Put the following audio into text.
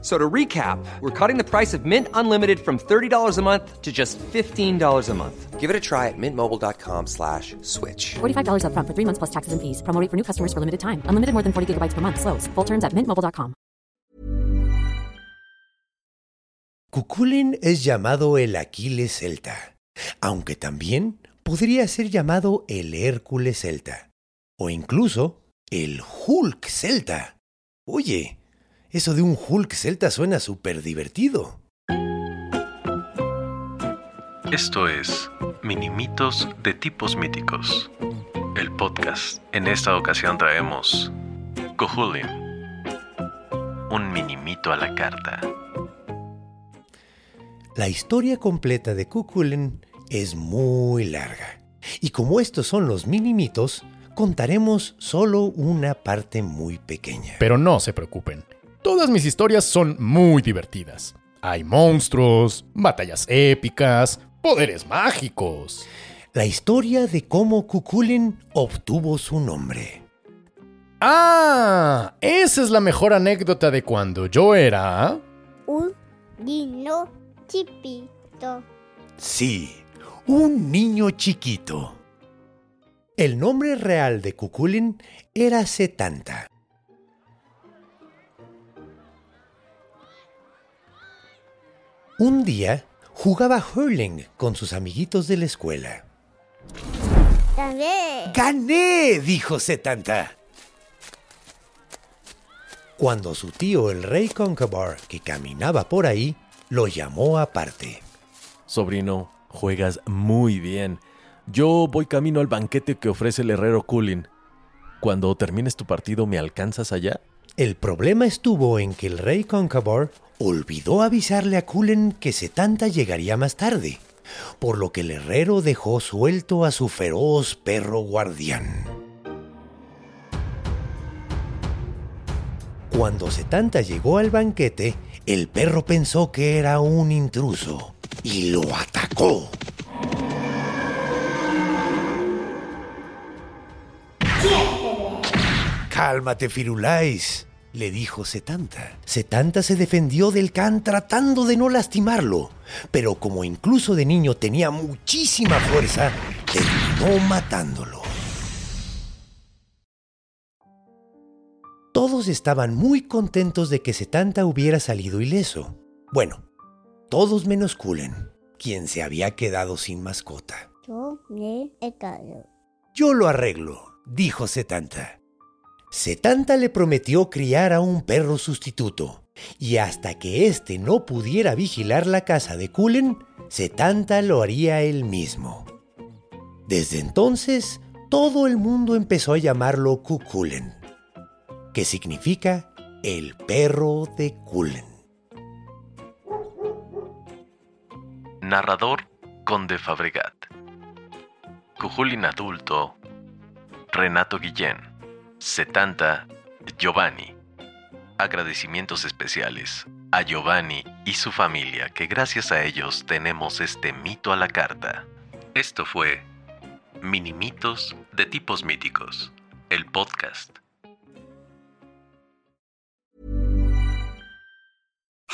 So to recap, we're cutting the price of Mint Unlimited from $30 a month to just $15 a month. Give it a try at mintmobile.com slash switch. $45 upfront for three months plus taxes and fees. Promo rate for new customers for limited time. Unlimited more than 40 gigabytes per month. Slows. Full terms at mintmobile.com. Cuculin es llamado el Aquiles celta, aunque también podría ser llamado el Hércules celta, o incluso el Hulk celta. Oye, eso de un Hulk celta suena súper divertido. Esto es Minimitos de tipos míticos. El podcast. En esta ocasión traemos Cojulin. Un minimito a la carta. La historia completa de Cuculin es muy larga. Y como estos son los minimitos, contaremos solo una parte muy pequeña. Pero no se preocupen. Todas mis historias son muy divertidas. Hay monstruos, batallas épicas, poderes mágicos. La historia de cómo Cuculin obtuvo su nombre. Ah, esa es la mejor anécdota de cuando yo era... Un niño chiquito. Sí, un niño chiquito. El nombre real de Cuculin era Setanta. Un día jugaba hurling con sus amiguitos de la escuela. También. ¡Gané! dijo Setanta. Cuando su tío el rey Concabar, que caminaba por ahí, lo llamó aparte. Sobrino, juegas muy bien. Yo voy camino al banquete que ofrece el herrero Culin. Cuando termines tu partido, ¿me alcanzas allá? El problema estuvo en que el rey Concabar olvidó avisarle a Cullen que Setanta llegaría más tarde, por lo que el herrero dejó suelto a su feroz perro guardián. Cuando Setanta llegó al banquete, el perro pensó que era un intruso y lo atacó. Cálmate, Firulais, le dijo Setanta. Setanta se defendió del can tratando de no lastimarlo, pero como incluso de niño tenía muchísima fuerza, terminó matándolo. Todos estaban muy contentos de que Setanta hubiera salido ileso. Bueno, todos menos Kulen, quien se había quedado sin mascota. Yo me he. Yo lo arreglo, dijo Setanta. Setanta le prometió criar a un perro sustituto, y hasta que éste no pudiera vigilar la casa de Kulen, Setanta lo haría él mismo. Desde entonces, todo el mundo empezó a llamarlo Kukulen, que significa el perro de Kulen. Narrador Conde Fabregat. Cujulin adulto. Renato Guillén. Setanta. Giovanni. Agradecimientos especiales a Giovanni y su familia, que gracias a ellos tenemos este mito a la carta. Esto fue Minimitos de tipos míticos, el podcast.